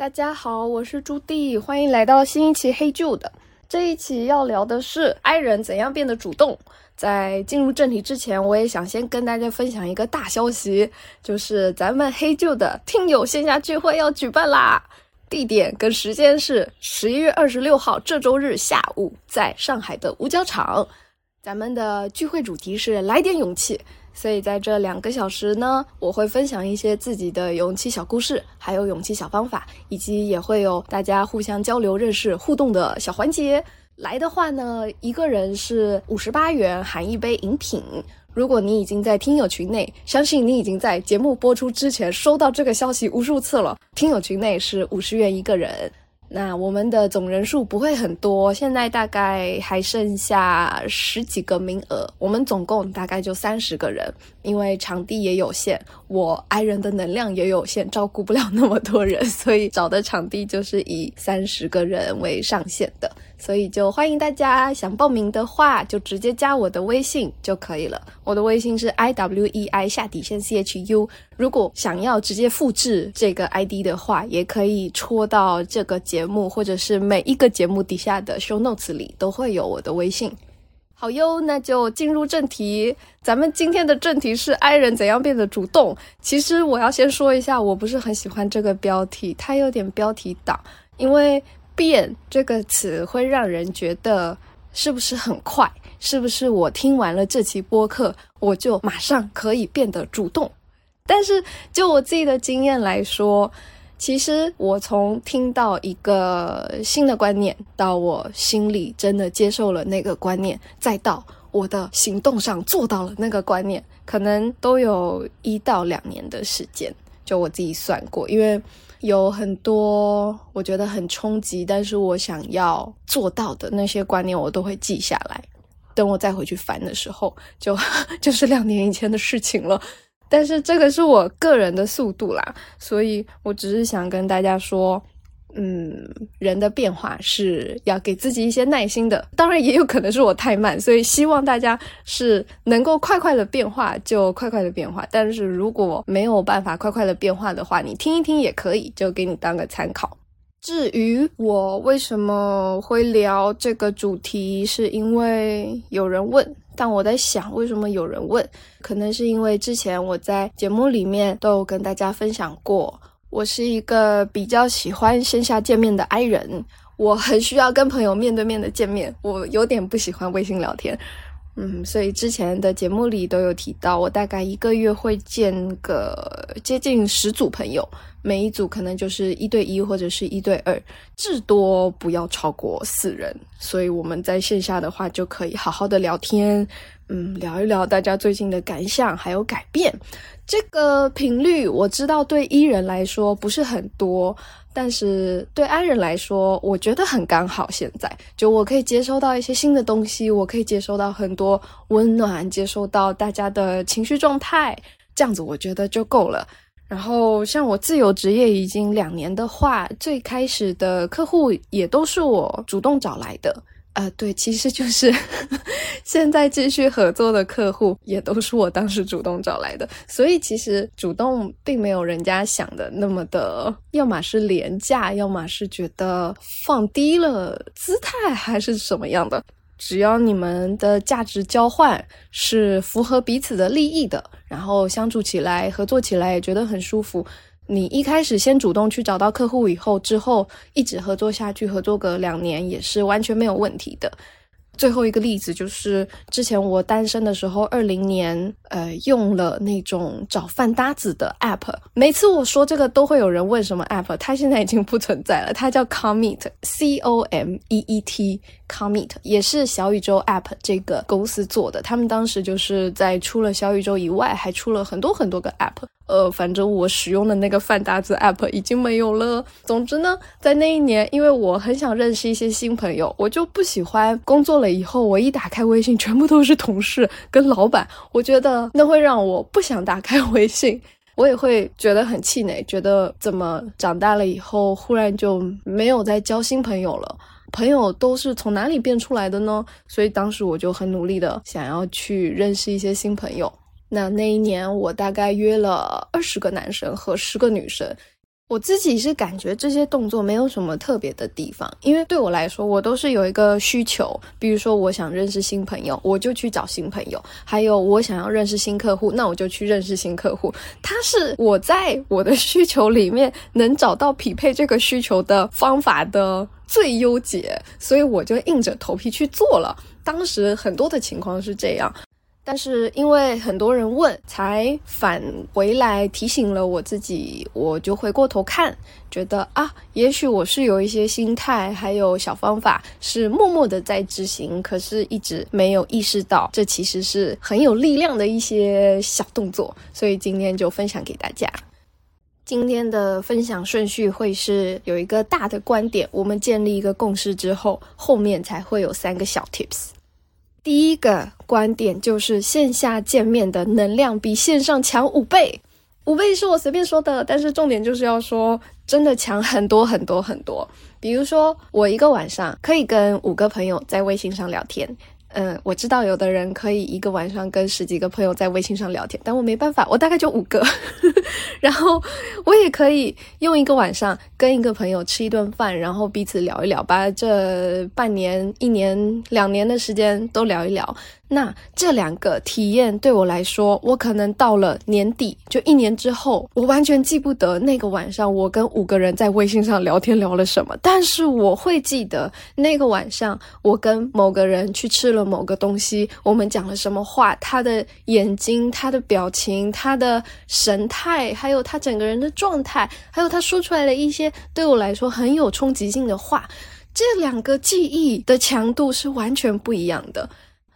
大家好，我是朱棣，欢迎来到新一期黑旧的。这一期要聊的是 I 人怎样变得主动。在进入正题之前，我也想先跟大家分享一个大消息，就是咱们黑旧的听友线下聚会要举办啦！地点跟时间是十一月二十六号这周日下午，在上海的五角场。咱们的聚会主题是来点勇气。所以在这两个小时呢，我会分享一些自己的勇气小故事，还有勇气小方法，以及也会有大家互相交流、认识、互动的小环节。来的话呢，一个人是五十八元，含一杯饮品。如果你已经在听友群内，相信你已经在节目播出之前收到这个消息无数次了。听友群内是五十元一个人。那我们的总人数不会很多，现在大概还剩下十几个名额，我们总共大概就三十个人，因为场地也有限，我爱人的能量也有限，照顾不了那么多人，所以找的场地就是以三十个人为上限的。所以就欢迎大家想报名的话，就直接加我的微信就可以了。我的微信是 i w e i 下底线 c h u。如果想要直接复制这个 ID 的话，也可以戳到这个节目或者是每一个节目底下的 show notes 里都会有我的微信。好哟，那就进入正题。咱们今天的正题是 I 人怎样变得主动。其实我要先说一下，我不是很喜欢这个标题，它有点标题党，因为。变这个词会让人觉得是不是很快？是不是我听完了这期播客，我就马上可以变得主动？但是就我自己的经验来说，其实我从听到一个新的观念，到我心里真的接受了那个观念，再到我的行动上做到了那个观念，可能都有一到两年的时间。就我自己算过，因为。有很多我觉得很冲击，但是我想要做到的那些观念，我都会记下来。等我再回去翻的时候，就 就是两年以前的事情了。但是这个是我个人的速度啦，所以我只是想跟大家说。嗯，人的变化是要给自己一些耐心的，当然也有可能是我太慢，所以希望大家是能够快快的变化就快快的变化。但是如果没有办法快快的变化的话，你听一听也可以，就给你当个参考。至于我为什么会聊这个主题，是因为有人问，但我在想，为什么有人问？可能是因为之前我在节目里面都有跟大家分享过。我是一个比较喜欢线下见面的 I 人，我很需要跟朋友面对面的见面，我有点不喜欢微信聊天，嗯，所以之前的节目里都有提到，我大概一个月会见个接近十组朋友，每一组可能就是一对一或者是一对二，至多不要超过四人，所以我们在线下的话就可以好好的聊天，嗯，聊一聊大家最近的感想还有改变。这个频率我知道对 E 人来说不是很多，但是对 I 人来说，我觉得很刚好。现在就我可以接收到一些新的东西，我可以接收到很多温暖，接收到大家的情绪状态，这样子我觉得就够了。然后像我自由职业已经两年的话，最开始的客户也都是我主动找来的。呃，对，其实就是 现在继续合作的客户也都是我当时主动找来的，所以其实主动并没有人家想的那么的，要么是廉价，要么是觉得放低了姿态，还是什么样的。只要你们的价值交换是符合彼此的利益的，然后相处起来、合作起来也觉得很舒服。你一开始先主动去找到客户，以后之后一直合作下去，合作个两年也是完全没有问题的。最后一个例子就是，之前我单身的时候，二零年，呃，用了那种找饭搭子的 app。每次我说这个，都会有人问什么 app，它现在已经不存在了，它叫 Commit，C O M E E t Commit 也是小宇宙 app 这个公司做的。他们当时就是在除了小宇宙以外，还出了很多很多个 app。呃，反正我使用的那个饭搭子 app 已经没有了。总之呢，在那一年，因为我很想认识一些新朋友，我就不喜欢工作了以后，我一打开微信，全部都是同事跟老板，我觉得那会让我不想打开微信，我也会觉得很气馁，觉得怎么长大了以后，忽然就没有再交新朋友了，朋友都是从哪里变出来的呢？所以当时我就很努力的想要去认识一些新朋友。那那一年，我大概约了二十个男生和十个女生，我自己是感觉这些动作没有什么特别的地方，因为对我来说，我都是有一个需求，比如说我想认识新朋友，我就去找新朋友；还有我想要认识新客户，那我就去认识新客户。它是我在我的 需求里面能找到匹配这个需求的方法的最优解，所以我就硬着头皮去做了。当时很多的情况是这样。但是因为很多人问，才返回来提醒了我自己，我就回过头看，觉得啊，也许我是有一些心态，还有小方法是默默的在执行，可是一直没有意识到，这其实是很有力量的一些小动作，所以今天就分享给大家。今天的分享顺序会是有一个大的观点，我们建立一个共识之后，后面才会有三个小 tips。第一个观点就是线下见面的能量比线上强五倍，五倍是我随便说的，但是重点就是要说真的强很多很多很多。比如说，我一个晚上可以跟五个朋友在微信上聊天。嗯，我知道有的人可以一个晚上跟十几个朋友在微信上聊天，但我没办法，我大概就五个。然后我也可以用一个晚上跟一个朋友吃一顿饭，然后彼此聊一聊，把这半年、一年、两年的时间都聊一聊。那这两个体验对我来说，我可能到了年底，就一年之后，我完全记不得那个晚上我跟五个人在微信上聊天聊了什么，但是我会记得那个晚上我跟某个人去吃了某个东西，我们讲了什么话，他的眼睛、他的表情、他的神态，还有他整个人的状态，还有他说出来的一些对我来说很有冲击性的话，这两个记忆的强度是完全不一样的。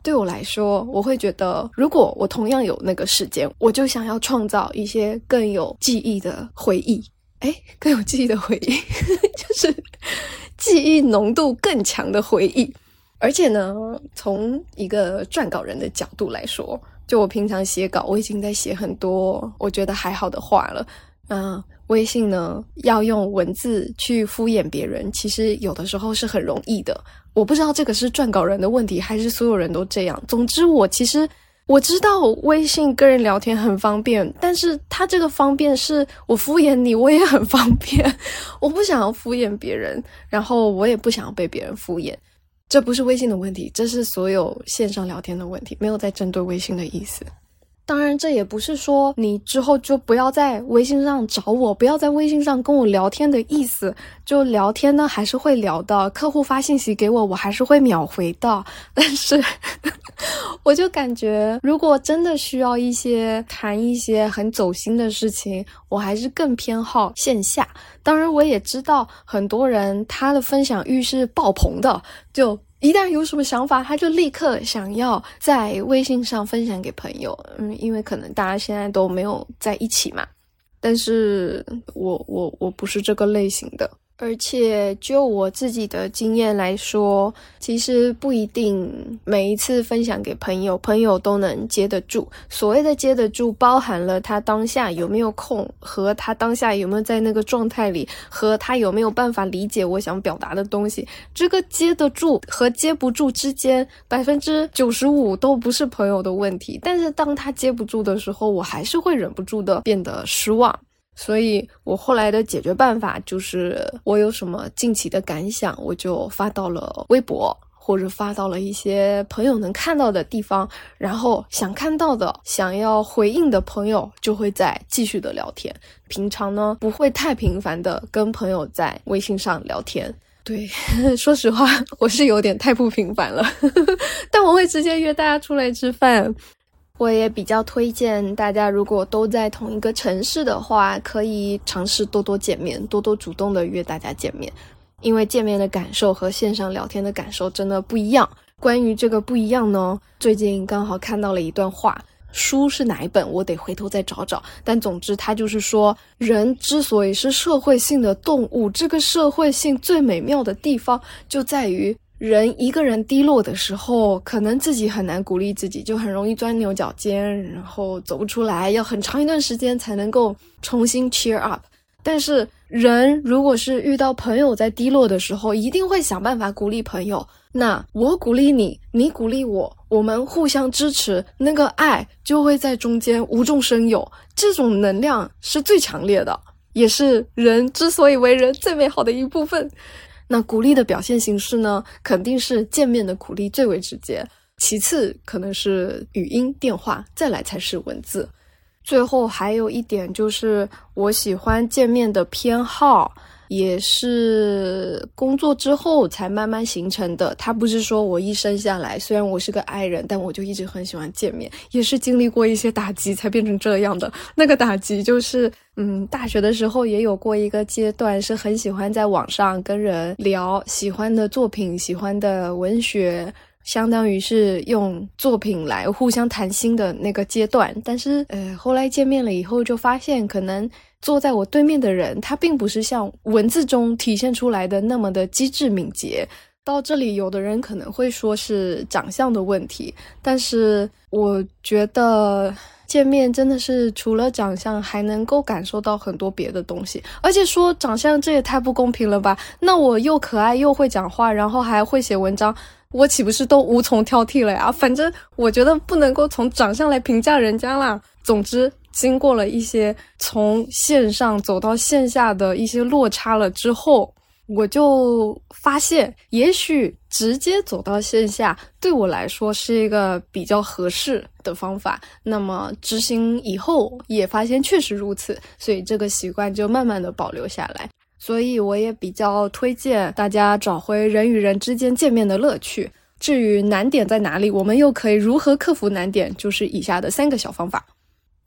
对我来说，我会觉得，如果我同样有那个时间，我就想要创造一些更有记忆的回忆。哎，更有记忆的回忆，就是记忆浓度更强的回忆。而且呢，从一个撰稿人的角度来说，就我平常写稿，我已经在写很多我觉得还好的话了。嗯，微信呢，要用文字去敷衍别人，其实有的时候是很容易的。我不知道这个是撰稿人的问题，还是所有人都这样。总之，我其实我知道微信跟人聊天很方便，但是他这个方便是我敷衍你，我也很方便。我不想要敷衍别人，然后我也不想要被别人敷衍。这不是微信的问题，这是所有线上聊天的问题，没有在针对微信的意思。当然，这也不是说你之后就不要在微信上找我，不要在微信上跟我聊天的意思。就聊天呢，还是会聊的。客户发信息给我，我还是会秒回的。但是，我就感觉，如果真的需要一些谈一些很走心的事情，我还是更偏好线下。当然，我也知道很多人他的分享欲是爆棚的，就。一旦有什么想法，他就立刻想要在微信上分享给朋友。嗯，因为可能大家现在都没有在一起嘛。但是我我我不是这个类型的。而且就我自己的经验来说，其实不一定每一次分享给朋友，朋友都能接得住。所谓的接得住，包含了他当下有没有空，和他当下有没有在那个状态里，和他有没有办法理解我想表达的东西。这个接得住和接不住之间，百分之九十五都不是朋友的问题。但是当他接不住的时候，我还是会忍不住的变得失望。所以我后来的解决办法就是，我有什么近期的感想，我就发到了微博，或者发到了一些朋友能看到的地方，然后想看到的、想要回应的朋友就会再继续的聊天。平常呢，不会太频繁的跟朋友在微信上聊天。对，说实话，我是有点太不频繁了，但我会直接约大家出来吃饭。我也比较推荐大家，如果都在同一个城市的话，可以尝试多多见面，多多主动的约大家见面，因为见面的感受和线上聊天的感受真的不一样。关于这个不一样呢，最近刚好看到了一段话，书是哪一本？我得回头再找找。但总之，他就是说，人之所以是社会性的动物，这个社会性最美妙的地方就在于。人一个人低落的时候，可能自己很难鼓励自己，就很容易钻牛角尖，然后走不出来，要很长一段时间才能够重新 cheer up。但是，人如果是遇到朋友在低落的时候，一定会想办法鼓励朋友。那我鼓励你，你鼓励我，我们互相支持，那个爱就会在中间无中生有，这种能量是最强烈的。也是人之所以为人最美好的一部分。那鼓励的表现形式呢，肯定是见面的鼓励最为直接，其次可能是语音电话，再来才是文字。最后还有一点就是，我喜欢见面的偏好。也是工作之后才慢慢形成的。他不是说我一生下来，虽然我是个爱人，但我就一直很喜欢见面。也是经历过一些打击才变成这样的。那个打击就是，嗯，大学的时候也有过一个阶段，是很喜欢在网上跟人聊喜欢的作品、喜欢的文学，相当于是用作品来互相谈心的那个阶段。但是，呃，后来见面了以后，就发现可能。坐在我对面的人，他并不是像文字中体现出来的那么的机智敏捷。到这里，有的人可能会说是长相的问题，但是我觉得见面真的是除了长相，还能够感受到很多别的东西。而且说长相，这也太不公平了吧？那我又可爱又会讲话，然后还会写文章，我岂不是都无从挑剔了呀？反正我觉得不能够从长相来评价人家啦。总之。经过了一些从线上走到线下的一些落差了之后，我就发现，也许直接走到线下对我来说是一个比较合适的方法。那么执行以后也发现确实如此，所以这个习惯就慢慢的保留下来。所以我也比较推荐大家找回人与人之间见面的乐趣。至于难点在哪里，我们又可以如何克服难点，就是以下的三个小方法。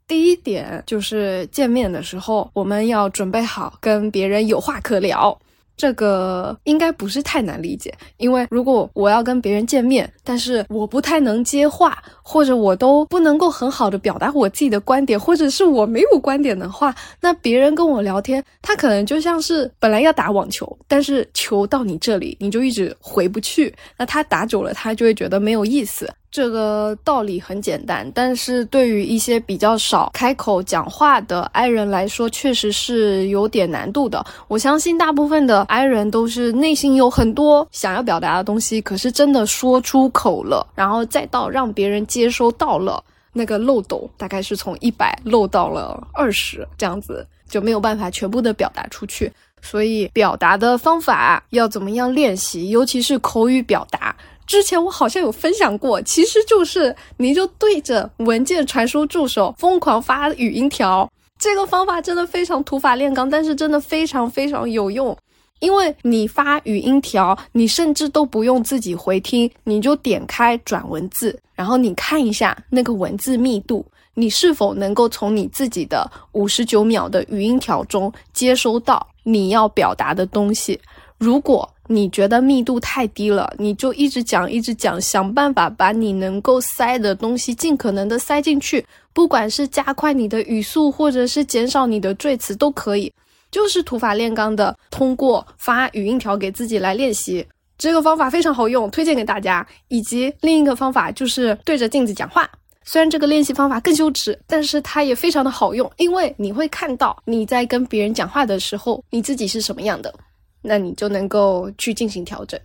第一点就是见面的时候，我们要准备好跟别人有话可聊。这个应该不是太难理解，因为如果我要跟别人见面，但是我不太能接话，或者我都不能够很好的表达我自己的观点，或者是我没有观点的话，那别人跟我聊天，他可能就像是本来要打网球，但是球到你这里，你就一直回不去，那他打久了，他就会觉得没有意思。这个道理很简单，但是对于一些比较少开口讲话的 I 人来说，确实是有点难度的。我相信大部分的 I 人都是内心有很多想要表达的东西，可是真的说出口了，然后再到让别人接收到了，那个漏斗大概是从一百漏到了二十，这样子就没有办法全部的表达出去。所以表达的方法要怎么样练习，尤其是口语表达。之前我好像有分享过，其实就是你就对着文件传输助手疯狂发语音条，这个方法真的非常土法炼钢，但是真的非常非常有用。因为你发语音条，你甚至都不用自己回听，你就点开转文字，然后你看一下那个文字密度，你是否能够从你自己的五十九秒的语音条中接收到你要表达的东西。如果你觉得密度太低了，你就一直讲，一直讲，想办法把你能够塞的东西尽可能的塞进去，不管是加快你的语速，或者是减少你的赘词都可以，就是土法炼钢的，通过发语音条给自己来练习，这个方法非常好用，推荐给大家。以及另一个方法就是对着镜子讲话，虽然这个练习方法更羞耻，但是它也非常的好用，因为你会看到你在跟别人讲话的时候，你自己是什么样的。那你就能够去进行调整。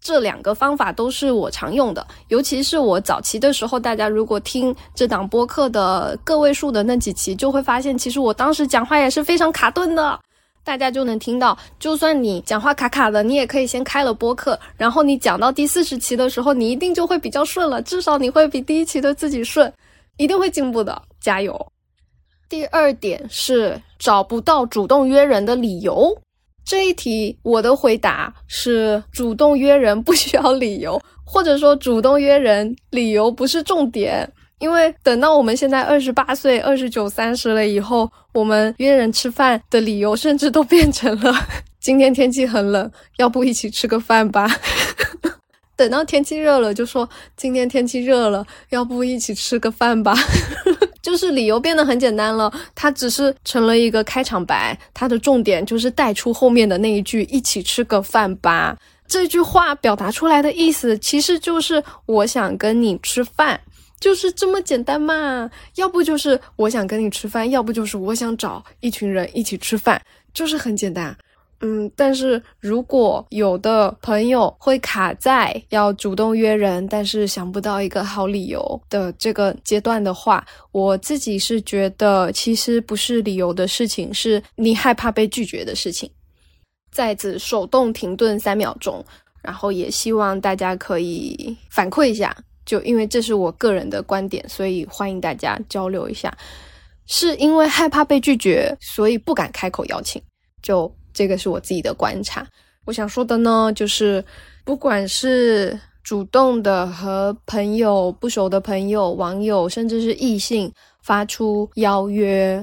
这两个方法都是我常用的，尤其是我早期的时候，大家如果听这档播客的个位数的那几期，就会发现，其实我当时讲话也是非常卡顿的。大家就能听到，就算你讲话卡卡的，你也可以先开了播客，然后你讲到第四十期的时候，你一定就会比较顺了，至少你会比第一期的自己顺，一定会进步的，加油。第二点是找不到主动约人的理由。这一题，我的回答是：主动约人不需要理由，或者说主动约人理由不是重点。因为等到我们现在二十八岁、二十九、三十了以后，我们约人吃饭的理由甚至都变成了：今天天气很冷，要不一起吃个饭吧？等到天气热了，就说今天天气热了，要不一起吃个饭吧？就是理由变得很简单了，它只是成了一个开场白，它的重点就是带出后面的那一句“一起吃个饭吧”。这句话表达出来的意思其实就是我想跟你吃饭，就是这么简单嘛。要不就是我想跟你吃饭，要不就是我想找一群人一起吃饭，就是很简单。嗯，但是如果有的朋友会卡在要主动约人，但是想不到一个好理由的这个阶段的话，我自己是觉得其实不是理由的事情，是你害怕被拒绝的事情。再次手动停顿三秒钟，然后也希望大家可以反馈一下，就因为这是我个人的观点，所以欢迎大家交流一下。是因为害怕被拒绝，所以不敢开口邀请。就。这个是我自己的观察。我想说的呢，就是不管是主动的和朋友、不熟的朋友、网友，甚至是异性发出邀约，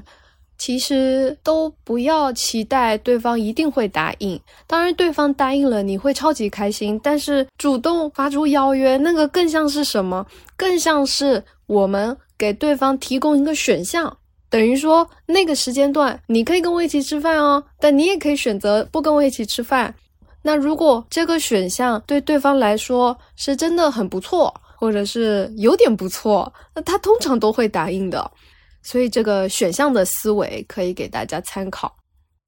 其实都不要期待对方一定会答应。当然，对方答应了，你会超级开心。但是主动发出邀约，那个更像是什么？更像是我们给对方提供一个选项。等于说，那个时间段你可以跟我一起吃饭哦，但你也可以选择不跟我一起吃饭。那如果这个选项对对方来说是真的很不错，或者是有点不错，那他通常都会答应的。所以这个选项的思维可以给大家参考。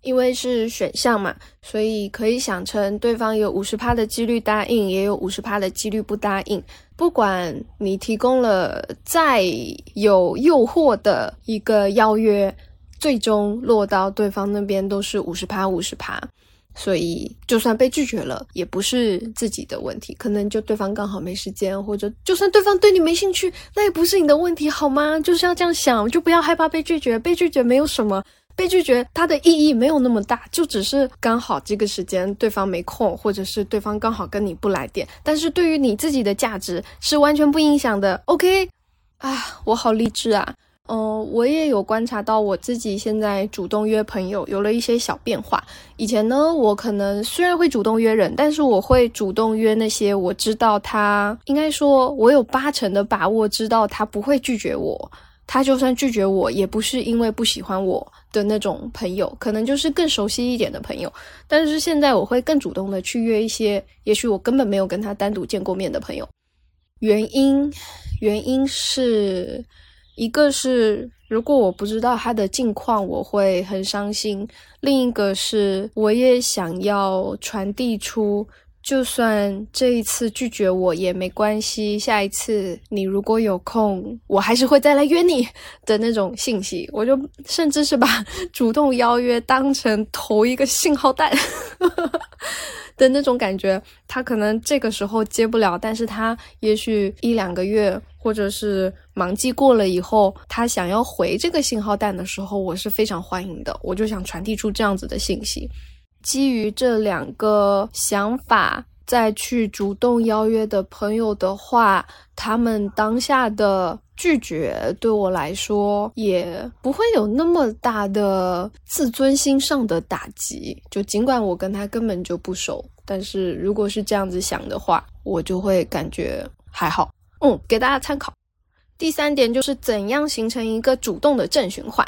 因为是选项嘛，所以可以想成对方有五十趴的几率答应，也有五十趴的几率不答应。不管你提供了再有诱惑的一个邀约，最终落到对方那边都是五十趴五十趴。所以就算被拒绝了，也不是自己的问题，可能就对方刚好没时间，或者就算对方对你没兴趣，那也不是你的问题，好吗？就是要这样想，就不要害怕被拒绝，被拒绝没有什么。被拒绝，它的意义没有那么大，就只是刚好这个时间对方没空，或者是对方刚好跟你不来电。但是对于你自己的价值是完全不影响的。OK，啊，我好励志啊！嗯，我也有观察到我自己现在主动约朋友有了一些小变化。以前呢，我可能虽然会主动约人，但是我会主动约那些我知道他，应该说我有八成的把握知道他不会拒绝我。他就算拒绝我，也不是因为不喜欢我的那种朋友，可能就是更熟悉一点的朋友。但是现在我会更主动的去约一些，也许我根本没有跟他单独见过面的朋友。原因，原因是一个是如果我不知道他的近况，我会很伤心；另一个是我也想要传递出。就算这一次拒绝我也没关系，下一次你如果有空，我还是会再来约你的那种信息。我就甚至是把 主动邀约当成投一个信号弹 的那种感觉。他可能这个时候接不了，但是他也许一两个月或者是忙季过了以后，他想要回这个信号弹的时候，我是非常欢迎的。我就想传递出这样子的信息。基于这两个想法，再去主动邀约的朋友的话，他们当下的拒绝对我来说也不会有那么大的自尊心上的打击。就尽管我跟他根本就不熟，但是如果是这样子想的话，我就会感觉还好。嗯，给大家参考。第三点就是怎样形成一个主动的正循环。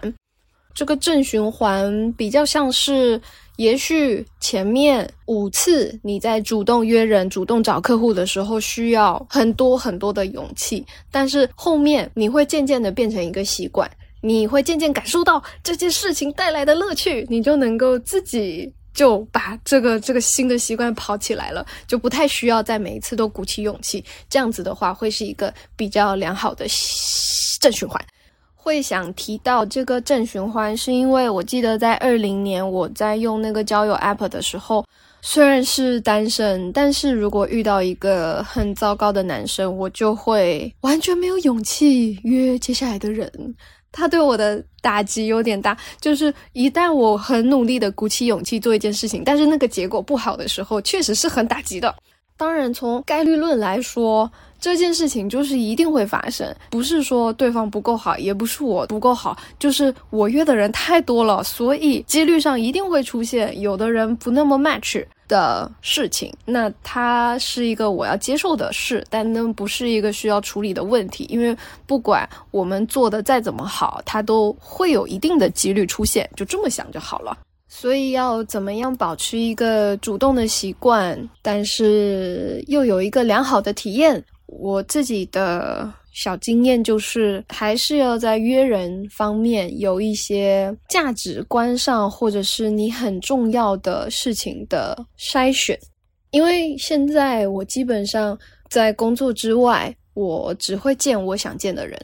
这个正循环比较像是。也许前面五次你在主动约人、主动找客户的时候需要很多很多的勇气，但是后面你会渐渐的变成一个习惯，你会渐渐感受到这件事情带来的乐趣，你就能够自己就把这个这个新的习惯跑起来了，就不太需要在每一次都鼓起勇气。这样子的话，会是一个比较良好的正循环。会想提到这个正循环，是因为我记得在二零年我在用那个交友 app 的时候，虽然是单身，但是如果遇到一个很糟糕的男生，我就会完全没有勇气约接下来的人。他对我的打击有点大，就是一旦我很努力的鼓起勇气做一件事情，但是那个结果不好的时候，确实是很打击的。当然，从概率论来说。这件事情就是一定会发生，不是说对方不够好，也不是我不够好，就是我约的人太多了，所以几率上一定会出现有的人不那么 match 的事情。那它是一个我要接受的事，但那不是一个需要处理的问题，因为不管我们做的再怎么好，它都会有一定的几率出现，就这么想就好了。所以要怎么样保持一个主动的习惯，但是又有一个良好的体验？我自己的小经验就是，还是要在约人方面有一些价值观上，或者是你很重要的事情的筛选。因为现在我基本上在工作之外，我只会见我想见的人，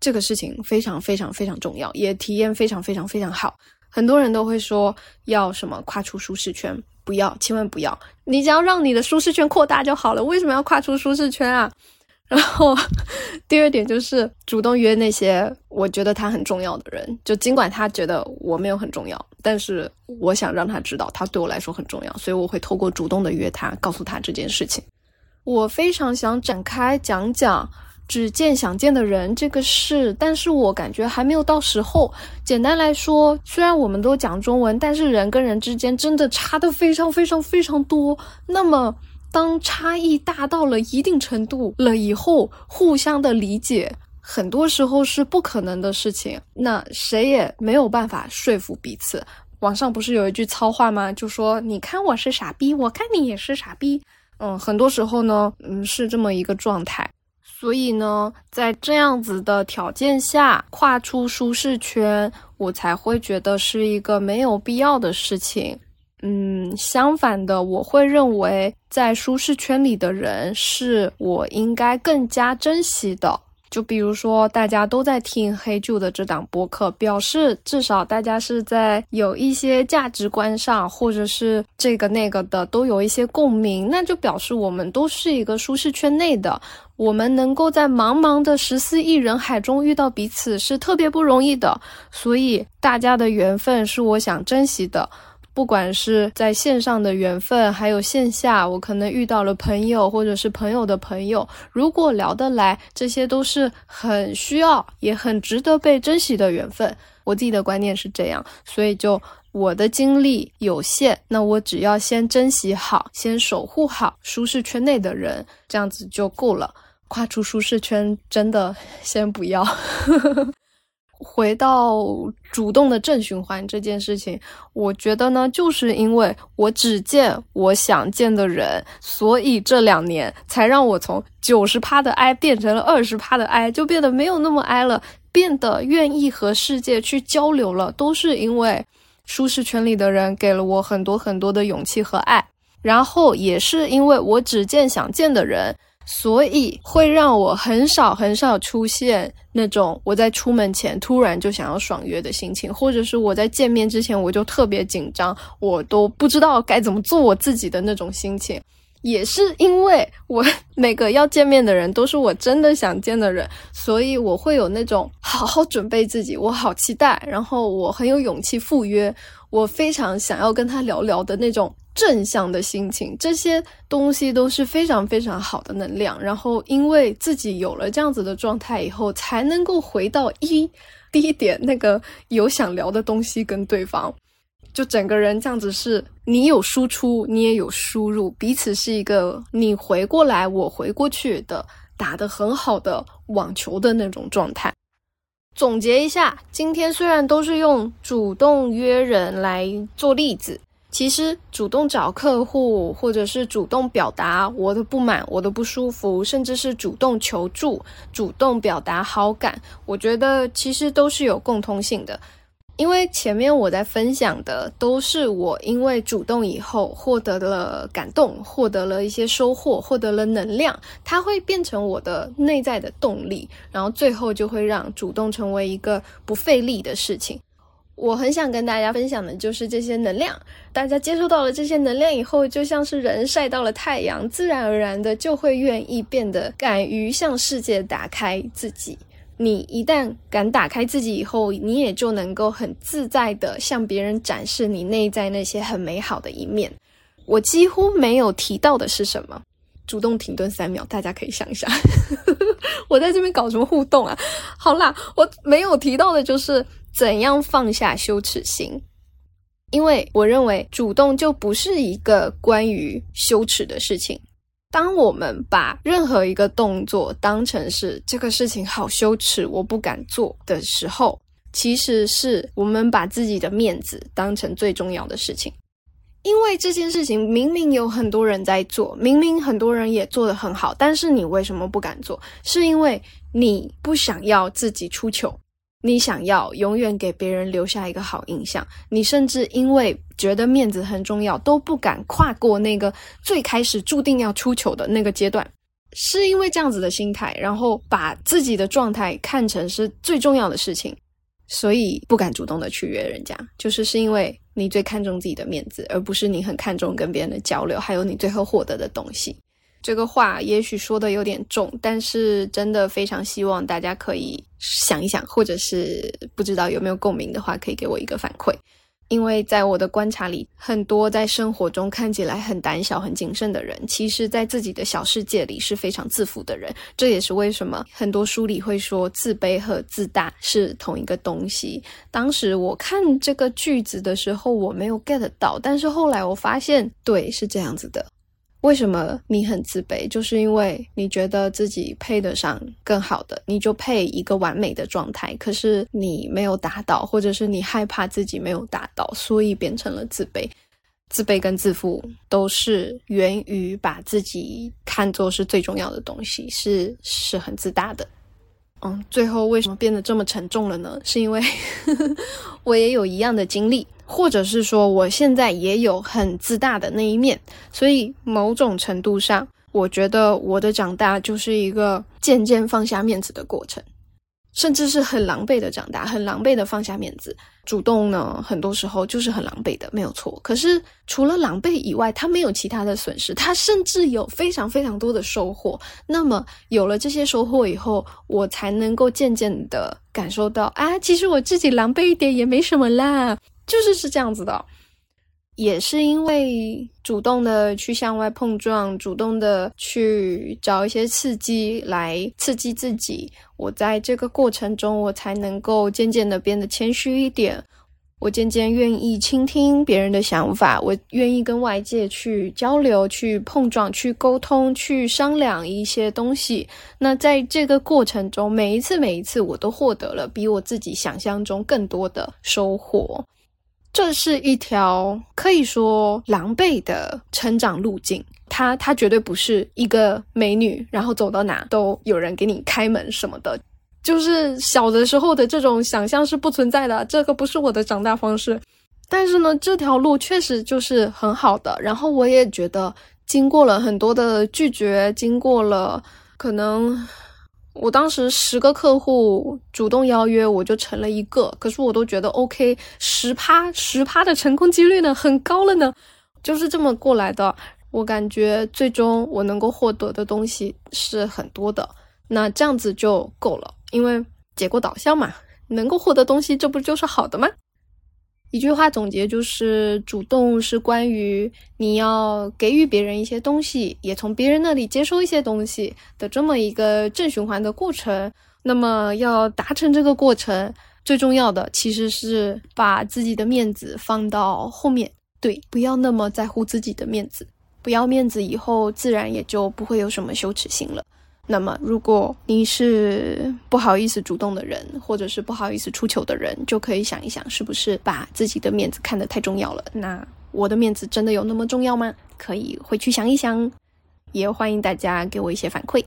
这个事情非常非常非常重要，也体验非常非常非常好。很多人都会说要什么跨出舒适圈，不要，千万不要，你只要让你的舒适圈扩大就好了。为什么要跨出舒适圈啊？然后，第二点就是主动约那些我觉得他很重要的人，就尽管他觉得我没有很重要，但是我想让他知道他对我来说很重要，所以我会透过主动的约他，告诉他这件事情。我非常想展开讲讲只见想见的人这个事，但是我感觉还没有到时候。简单来说，虽然我们都讲中文，但是人跟人之间真的差的非常非常非常多。那么。当差异大到了一定程度了以后，互相的理解很多时候是不可能的事情。那谁也没有办法说服彼此。网上不是有一句糙话吗？就说你看我是傻逼，我看你也是傻逼。嗯，很多时候呢，嗯，是这么一个状态。所以呢，在这样子的条件下，跨出舒适圈，我才会觉得是一个没有必要的事情。嗯，相反的，我会认为在舒适圈里的人是我应该更加珍惜的。就比如说，大家都在听黑旧的这档播客，表示至少大家是在有一些价值观上，或者是这个那个的都有一些共鸣，那就表示我们都是一个舒适圈内的。我们能够在茫茫的十四亿人海中遇到彼此，是特别不容易的。所以，大家的缘分是我想珍惜的。不管是在线上的缘分，还有线下，我可能遇到了朋友，或者是朋友的朋友，如果聊得来，这些都是很需要，也很值得被珍惜的缘分。我自己的观念是这样，所以就我的精力有限，那我只要先珍惜好，先守护好舒适圈内的人，这样子就够了。跨出舒适圈，真的 先不要。回到主动的正循环这件事情，我觉得呢，就是因为我只见我想见的人，所以这两年才让我从九十趴的 I 变成了二十趴的 I，就变得没有那么 I 了，变得愿意和世界去交流了，都是因为舒适圈里的人给了我很多很多的勇气和爱，然后也是因为我只见想见的人。所以会让我很少很少出现那种我在出门前突然就想要爽约的心情，或者是我在见面之前我就特别紧张，我都不知道该怎么做我自己的那种心情。也是因为我每个要见面的人都是我真的想见的人，所以我会有那种好好准备自己，我好期待，然后我很有勇气赴约，我非常想要跟他聊聊的那种。正向的心情，这些东西都是非常非常好的能量。然后，因为自己有了这样子的状态以后，才能够回到一 第一点那个有想聊的东西跟对方，就整个人这样子是，你有输出，你也有输入，彼此是一个你回过来，我回过去的打得很好的网球的那种状态。总结一下，今天虽然都是用主动约人来做例子。其实主动找客户，或者是主动表达我的不满、我的不舒服，甚至是主动求助、主动表达好感，我觉得其实都是有共通性的。因为前面我在分享的都是我因为主动以后获得了感动，获得了一些收获，获得了能量，它会变成我的内在的动力，然后最后就会让主动成为一个不费力的事情。我很想跟大家分享的就是这些能量。大家接收到了这些能量以后，就像是人晒到了太阳，自然而然的就会愿意变得敢于向世界打开自己。你一旦敢打开自己以后，你也就能够很自在的向别人展示你内在那些很美好的一面。我几乎没有提到的是什么？主动停顿三秒，大家可以想一想。我在这边搞什么互动啊？好啦，我没有提到的就是。怎样放下羞耻心？因为我认为主动就不是一个关于羞耻的事情。当我们把任何一个动作当成是这个事情好羞耻，我不敢做的时候，其实是我们把自己的面子当成最重要的事情。因为这件事情明明有很多人在做，明明很多人也做得很好，但是你为什么不敢做？是因为你不想要自己出糗，你想要永远给别人留下一个好印象，你甚至因为觉得面子很重要，都不敢跨过那个最开始注定要出糗的那个阶段，是因为这样子的心态，然后把自己的状态看成是最重要的事情。所以不敢主动的去约人家，就是是因为你最看重自己的面子，而不是你很看重跟别人的交流，还有你最后获得的东西。这个话也许说的有点重，但是真的非常希望大家可以想一想，或者是不知道有没有共鸣的话，可以给我一个反馈。因为在我的观察里，很多在生活中看起来很胆小、很谨慎的人，其实在自己的小世界里是非常自负的人。这也是为什么很多书里会说自卑和自大是同一个东西。当时我看这个句子的时候，我没有 get 到，但是后来我发现，对，是这样子的。为什么你很自卑？就是因为你觉得自己配得上更好的，你就配一个完美的状态，可是你没有达到，或者是你害怕自己没有达到，所以变成了自卑。自卑跟自负都是源于把自己看作是最重要的东西，是是很自大的。嗯，最后为什么变得这么沉重了呢？是因为 我也有一样的经历。或者是说，我现在也有很自大的那一面，所以某种程度上，我觉得我的长大就是一个渐渐放下面子的过程，甚至是很狼狈的长大，很狼狈的放下面子。主动呢，很多时候就是很狼狈的，没有错。可是除了狼狈以外，他没有其他的损失，他甚至有非常非常多的收获。那么有了这些收获以后，我才能够渐渐的感受到，啊，其实我自己狼狈一点也没什么啦。就是是这样子的，也是因为主动的去向外碰撞，主动的去找一些刺激来刺激自己。我在这个过程中，我才能够渐渐的变得谦虚一点。我渐渐愿意倾听别人的想法，我愿意跟外界去交流、去碰撞、去沟通、去商量一些东西。那在这个过程中，每一次、每一次，我都获得了比我自己想象中更多的收获。这是一条可以说狼狈的成长路径，它它绝对不是一个美女，然后走到哪都有人给你开门什么的，就是小的时候的这种想象是不存在的，这个不是我的长大方式。但是呢，这条路确实就是很好的，然后我也觉得经过了很多的拒绝，经过了可能。我当时十个客户主动邀约，我就成了一个，可是我都觉得 OK，十趴十趴的成功几率呢，很高了呢，就是这么过来的。我感觉最终我能够获得的东西是很多的，那这样子就够了，因为结果导向嘛，能够获得东西，这不就是好的吗？一句话总结就是：主动是关于你要给予别人一些东西，也从别人那里接收一些东西的这么一个正循环的过程。那么要达成这个过程，最重要的其实是把自己的面子放到后面。对，不要那么在乎自己的面子，不要面子以后，自然也就不会有什么羞耻心了。那么，如果你是不好意思主动的人，或者是不好意思出糗的人，就可以想一想，是不是把自己的面子看得太重要了？那我的面子真的有那么重要吗？可以回去想一想，也欢迎大家给我一些反馈。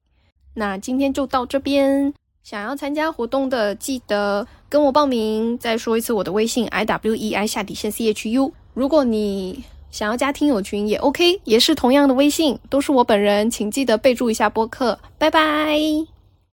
那今天就到这边，想要参加活动的记得跟我报名。再说一次，我的微信 i w e i 下底线 c h u。如果你想要加听友群也 OK，也是同样的微信，都是我本人，请记得备注一下播客。拜拜。